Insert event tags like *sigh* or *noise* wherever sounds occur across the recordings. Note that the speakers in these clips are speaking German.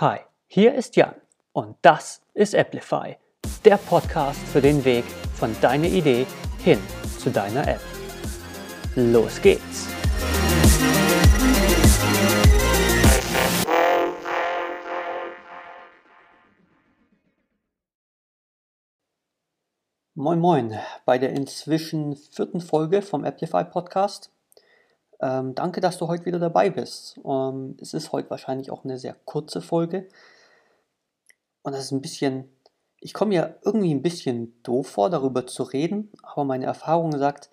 Hi, hier ist Jan und das ist Applify, der Podcast für den Weg von deiner Idee hin zu deiner App. Los geht's! Moin Moin bei der inzwischen vierten Folge vom Applify Podcast. Ähm, danke, dass du heute wieder dabei bist. Ähm, es ist heute wahrscheinlich auch eine sehr kurze Folge. Und das ist ein bisschen, ich komme ja irgendwie ein bisschen doof vor, darüber zu reden, aber meine Erfahrung sagt,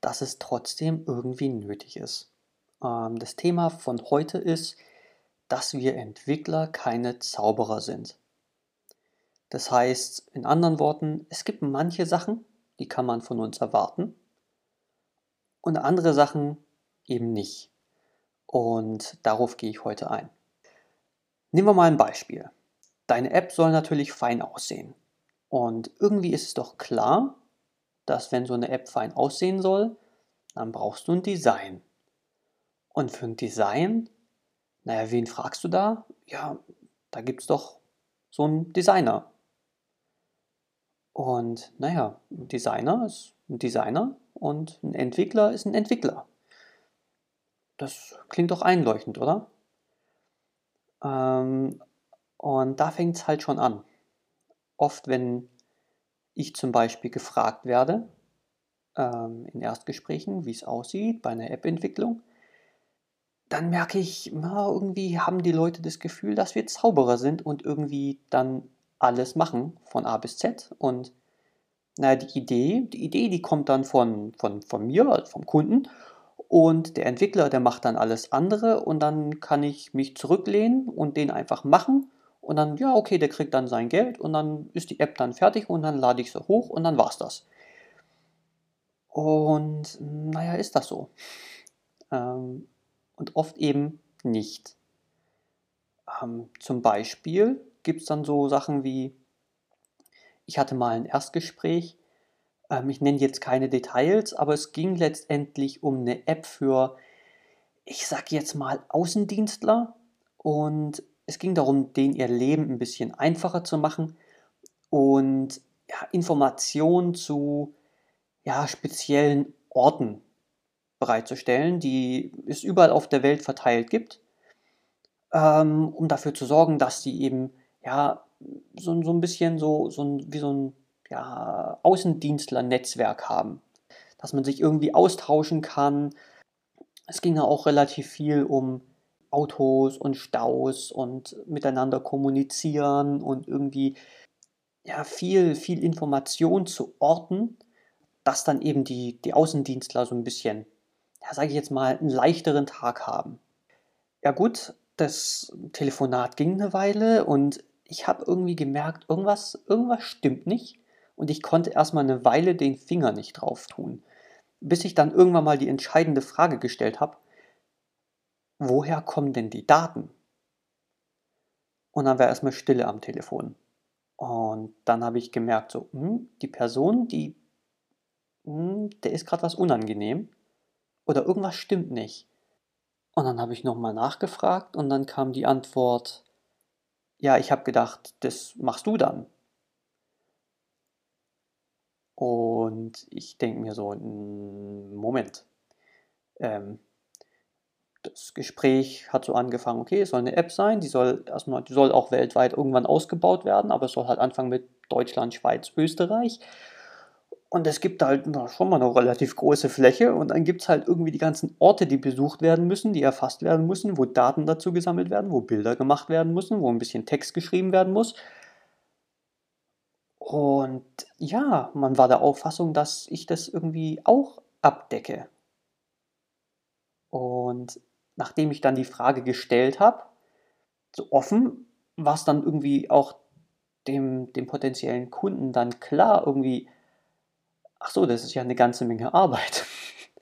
dass es trotzdem irgendwie nötig ist. Ähm, das Thema von heute ist, dass wir Entwickler keine Zauberer sind. Das heißt, in anderen Worten, es gibt manche Sachen, die kann man von uns erwarten. Und andere Sachen, eben nicht. Und darauf gehe ich heute ein. Nehmen wir mal ein Beispiel. Deine App soll natürlich fein aussehen. Und irgendwie ist es doch klar, dass wenn so eine App fein aussehen soll, dann brauchst du ein Design. Und für ein Design, naja, wen fragst du da? Ja, da gibt es doch so einen Designer. Und naja, ein Designer ist ein Designer und ein Entwickler ist ein Entwickler. Das klingt doch einleuchtend, oder? Ähm, und da fängt es halt schon an. Oft, wenn ich zum Beispiel gefragt werde, ähm, in Erstgesprächen, wie es aussieht bei einer App-Entwicklung, dann merke ich, na, irgendwie haben die Leute das Gefühl, dass wir Zauberer sind und irgendwie dann alles machen von A bis Z. Und naja, die Idee, die Idee, die kommt dann von, von, von mir, also vom Kunden. Und der Entwickler, der macht dann alles andere und dann kann ich mich zurücklehnen und den einfach machen. Und dann, ja, okay, der kriegt dann sein Geld und dann ist die App dann fertig und dann lade ich sie hoch und dann war's das. Und naja, ist das so. Ähm, und oft eben nicht. Ähm, zum Beispiel gibt es dann so Sachen wie, ich hatte mal ein Erstgespräch ähm, ich nenne jetzt keine Details, aber es ging letztendlich um eine App für, ich sag jetzt mal, Außendienstler. Und es ging darum, denen ihr Leben ein bisschen einfacher zu machen und ja, Informationen zu ja, speziellen Orten bereitzustellen, die es überall auf der Welt verteilt gibt, ähm, um dafür zu sorgen, dass sie eben ja so, so ein bisschen so, so wie so ein ja, Außendienstler-Netzwerk haben, dass man sich irgendwie austauschen kann. Es ging ja auch relativ viel um Autos und Staus und miteinander kommunizieren und irgendwie ja, viel, viel Information zu Orten, dass dann eben die, die Außendienstler so ein bisschen, ja, sage ich jetzt mal, einen leichteren Tag haben. Ja gut, das Telefonat ging eine Weile und ich habe irgendwie gemerkt, irgendwas, irgendwas stimmt nicht und ich konnte erstmal eine Weile den Finger nicht drauf tun, bis ich dann irgendwann mal die entscheidende Frage gestellt habe, woher kommen denn die Daten? Und dann war erstmal Stille am Telefon. Und dann habe ich gemerkt, so, hm, die Person, die, hm, der ist gerade was unangenehm oder irgendwas stimmt nicht. Und dann habe ich nochmal nachgefragt und dann kam die Antwort, ja, ich habe gedacht, das machst du dann. Und ich denke mir so, Moment, ähm, das Gespräch hat so angefangen, okay, es soll eine App sein, die soll erstmal, die soll auch weltweit irgendwann ausgebaut werden, aber es soll halt anfangen mit Deutschland, Schweiz, Österreich. Und es gibt halt schon mal eine relativ große Fläche und dann gibt es halt irgendwie die ganzen Orte, die besucht werden müssen, die erfasst werden müssen, wo Daten dazu gesammelt werden, wo Bilder gemacht werden müssen, wo ein bisschen Text geschrieben werden muss. Und ja, man war der Auffassung, dass ich das irgendwie auch abdecke. Und nachdem ich dann die Frage gestellt habe, so offen, war es dann irgendwie auch dem, dem potenziellen Kunden dann klar, irgendwie, ach so, das ist ja eine ganze Menge Arbeit.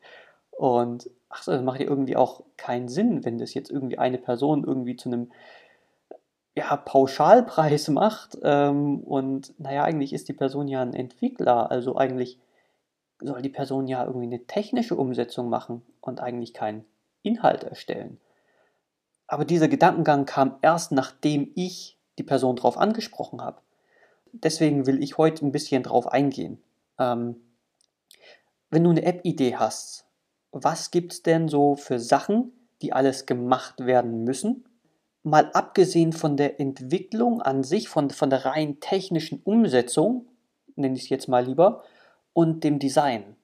*laughs* Und ach so, das macht ja irgendwie auch keinen Sinn, wenn das jetzt irgendwie eine Person irgendwie zu einem ja, Pauschalpreis *laughs* macht. Ähm, und naja, eigentlich ist die Person ja ein Entwickler, also eigentlich soll die Person ja irgendwie eine technische Umsetzung machen und eigentlich keinen Inhalt erstellen. Aber dieser Gedankengang kam erst, nachdem ich die Person darauf angesprochen habe. Deswegen will ich heute ein bisschen drauf eingehen. Ähm, wenn du eine App-Idee hast, was gibt es denn so für Sachen, die alles gemacht werden müssen? Mal abgesehen von der Entwicklung an sich, von, von der rein technischen Umsetzung, nenne ich es jetzt mal lieber, und dem Design.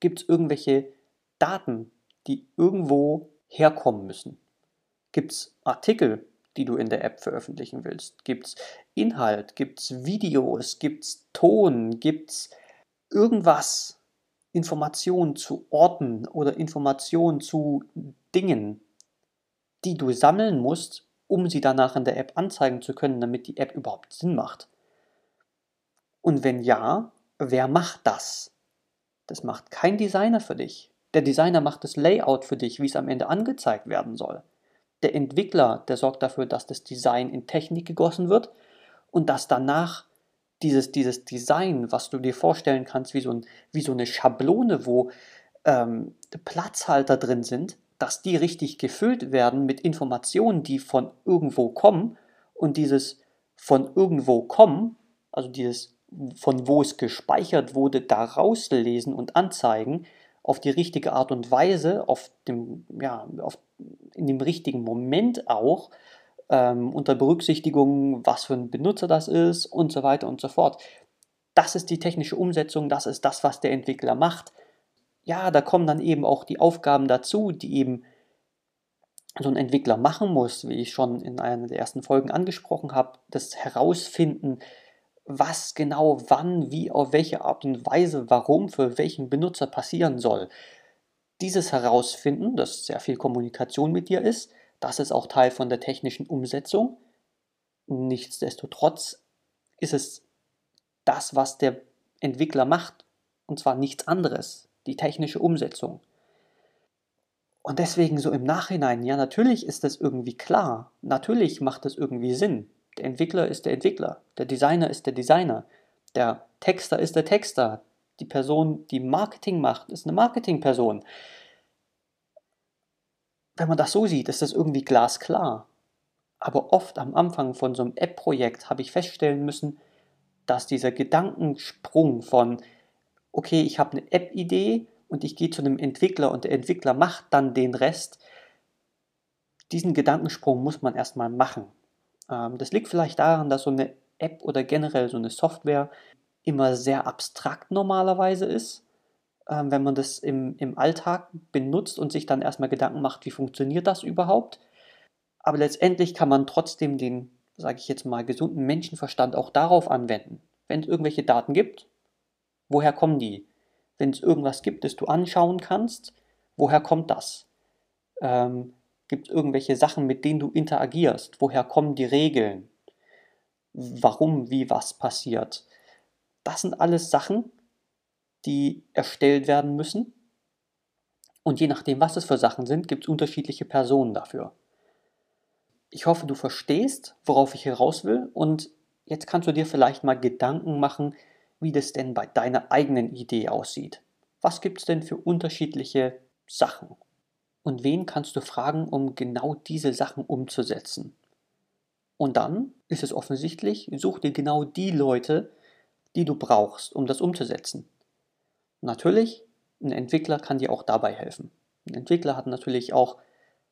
Gibt es irgendwelche Daten, die irgendwo herkommen müssen? Gibt es Artikel, die du in der App veröffentlichen willst? Gibt es Inhalt? Gibt es Videos? Gibt es Ton? Gibt es irgendwas, Informationen zu Orten oder Informationen zu Dingen, die du sammeln musst, um sie danach in der App anzeigen zu können, damit die App überhaupt Sinn macht? Und wenn ja, wer macht das? Das macht kein Designer für dich. Der Designer macht das Layout für dich, wie es am Ende angezeigt werden soll. Der Entwickler, der sorgt dafür, dass das Design in Technik gegossen wird und dass danach dieses, dieses Design, was du dir vorstellen kannst, wie so, ein, wie so eine Schablone, wo ähm, Platzhalter drin sind, dass die richtig gefüllt werden mit Informationen, die von irgendwo kommen und dieses von irgendwo kommen, also dieses von wo es gespeichert wurde, da rauslesen und anzeigen, auf die richtige Art und Weise, auf dem, ja, auf, in dem richtigen Moment auch, ähm, unter Berücksichtigung, was für ein Benutzer das ist und so weiter und so fort. Das ist die technische Umsetzung, das ist das, was der Entwickler macht. Ja, da kommen dann eben auch die Aufgaben dazu, die eben so ein Entwickler machen muss, wie ich schon in einer der ersten Folgen angesprochen habe, das Herausfinden, was genau wann, wie, auf welche Art und Weise, warum, für welchen Benutzer passieren soll. Dieses Herausfinden, das sehr viel Kommunikation mit dir ist, das ist auch Teil von der technischen Umsetzung. Nichtsdestotrotz ist es das, was der Entwickler macht, und zwar nichts anderes, die technische Umsetzung. Und deswegen so im Nachhinein, ja, natürlich ist das irgendwie klar, natürlich macht das irgendwie Sinn. Der Entwickler ist der Entwickler, der Designer ist der Designer, der Texter ist der Texter, die Person, die Marketing macht, ist eine Marketingperson. Wenn man das so sieht, ist das irgendwie glasklar. Aber oft am Anfang von so einem App-Projekt habe ich feststellen müssen, dass dieser Gedankensprung von, okay, ich habe eine App-Idee und ich gehe zu einem Entwickler und der Entwickler macht dann den Rest, diesen Gedankensprung muss man erstmal machen. Ähm, das liegt vielleicht daran, dass so eine App oder generell so eine Software immer sehr abstrakt normalerweise ist. Ähm, wenn man das im, im Alltag benutzt und sich dann erstmal Gedanken macht, wie funktioniert das überhaupt. Aber letztendlich kann man trotzdem den, sage ich jetzt mal, gesunden Menschenverstand auch darauf anwenden. Wenn es irgendwelche Daten gibt, woher kommen die? Wenn es irgendwas gibt, das du anschauen kannst, woher kommt das? Ähm, Gibt es irgendwelche Sachen, mit denen du interagierst? Woher kommen die Regeln? Warum, wie, was passiert? Das sind alles Sachen, die erstellt werden müssen. Und je nachdem, was es für Sachen sind, gibt es unterschiedliche Personen dafür. Ich hoffe, du verstehst, worauf ich heraus will. Und jetzt kannst du dir vielleicht mal Gedanken machen, wie das denn bei deiner eigenen Idee aussieht. Was gibt es denn für unterschiedliche Sachen? Und wen kannst du fragen, um genau diese Sachen umzusetzen? Und dann ist es offensichtlich, such dir genau die Leute, die du brauchst, um das umzusetzen. Natürlich, ein Entwickler kann dir auch dabei helfen. Ein Entwickler hat natürlich auch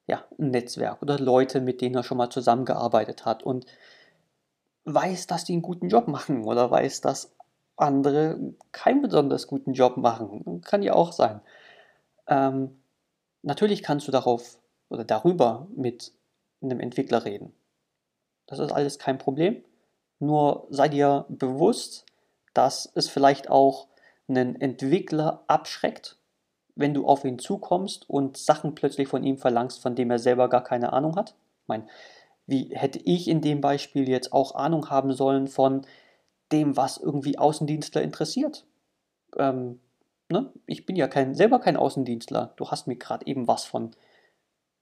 ja, ein Netzwerk oder Leute, mit denen er schon mal zusammengearbeitet hat und weiß, dass die einen guten Job machen oder weiß, dass andere keinen besonders guten Job machen. Kann ja auch sein. Ähm, Natürlich kannst du darauf oder darüber mit einem Entwickler reden. Das ist alles kein Problem. Nur sei dir bewusst, dass es vielleicht auch einen Entwickler abschreckt, wenn du auf ihn zukommst und Sachen plötzlich von ihm verlangst, von dem er selber gar keine Ahnung hat. Ich meine, wie hätte ich in dem Beispiel jetzt auch Ahnung haben sollen von dem, was irgendwie Außendienstler interessiert? Ähm, ne, ich bin ja kein, selber kein Außendienstler. Du hast mir gerade eben was von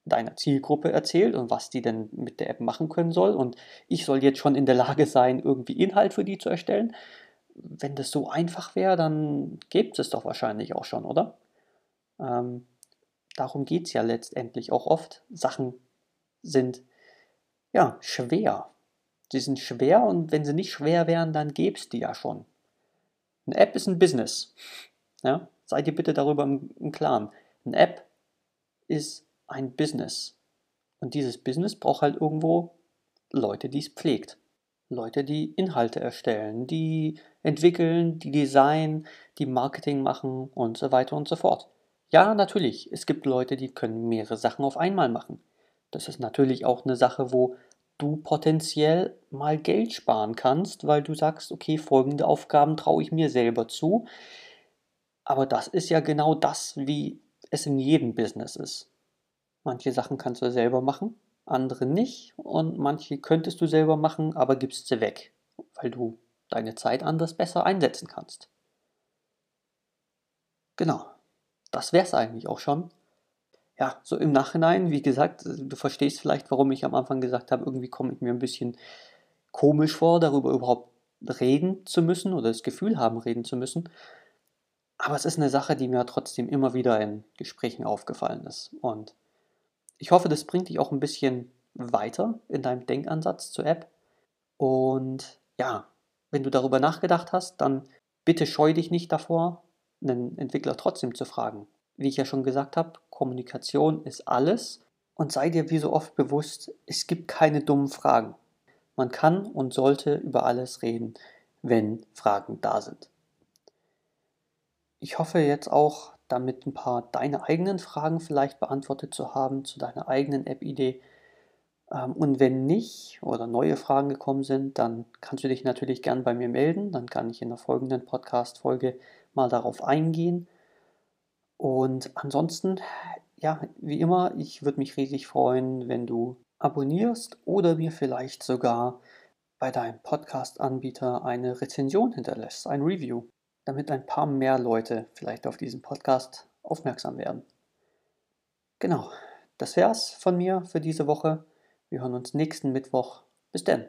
deiner Zielgruppe erzählt und was die denn mit der App machen können soll. Und ich soll jetzt schon in der Lage sein, irgendwie Inhalt für die zu erstellen. Wenn das so einfach wäre, dann gibt es doch wahrscheinlich auch schon, oder? Ähm, darum geht es ja letztendlich auch oft, Sachen sind ja schwer. Sie sind schwer und wenn sie nicht schwer wären, dann gäbe es die ja schon. Eine App ist ein Business. Ja? Seid ihr bitte darüber im, im Klaren. Eine App ist ein Business. Und dieses Business braucht halt irgendwo Leute, die es pflegt. Leute, die Inhalte erstellen, die entwickeln, die designen, die Marketing machen und so weiter und so fort. Ja, natürlich, es gibt Leute, die können mehrere Sachen auf einmal machen. Das ist natürlich auch eine Sache, wo du potenziell mal Geld sparen kannst, weil du sagst, okay, folgende Aufgaben traue ich mir selber zu. Aber das ist ja genau das, wie es in jedem Business ist. Manche Sachen kannst du selber machen, andere nicht und manche könntest du selber machen, aber gibst sie weg, weil du deine Zeit anders besser einsetzen kannst. Genau, das wäre es eigentlich auch schon. Ja, so im Nachhinein, wie gesagt, du verstehst vielleicht, warum ich am Anfang gesagt habe, irgendwie komme ich mir ein bisschen komisch vor, darüber überhaupt reden zu müssen oder das Gefühl haben, reden zu müssen. Aber es ist eine Sache, die mir trotzdem immer wieder in Gesprächen aufgefallen ist. Und ich hoffe, das bringt dich auch ein bisschen weiter in deinem Denkansatz zur App. Und ja, wenn du darüber nachgedacht hast, dann bitte scheu dich nicht davor, einen Entwickler trotzdem zu fragen. Wie ich ja schon gesagt habe, Kommunikation ist alles und sei dir wie so oft bewusst, es gibt keine dummen Fragen. Man kann und sollte über alles reden, wenn Fragen da sind. Ich hoffe jetzt auch, damit ein paar deine eigenen Fragen vielleicht beantwortet zu haben zu deiner eigenen App-Idee. Ähm, und wenn nicht oder neue Fragen gekommen sind, dann kannst du dich natürlich gern bei mir melden. Dann kann ich in der folgenden Podcast-Folge mal darauf eingehen. Und ansonsten, ja, wie immer, ich würde mich riesig freuen, wenn du abonnierst oder mir vielleicht sogar bei deinem Podcast-Anbieter eine Rezension hinterlässt, ein Review damit ein paar mehr Leute vielleicht auf diesen Podcast aufmerksam werden. Genau, das wär's von mir für diese Woche. Wir hören uns nächsten Mittwoch. Bis dann.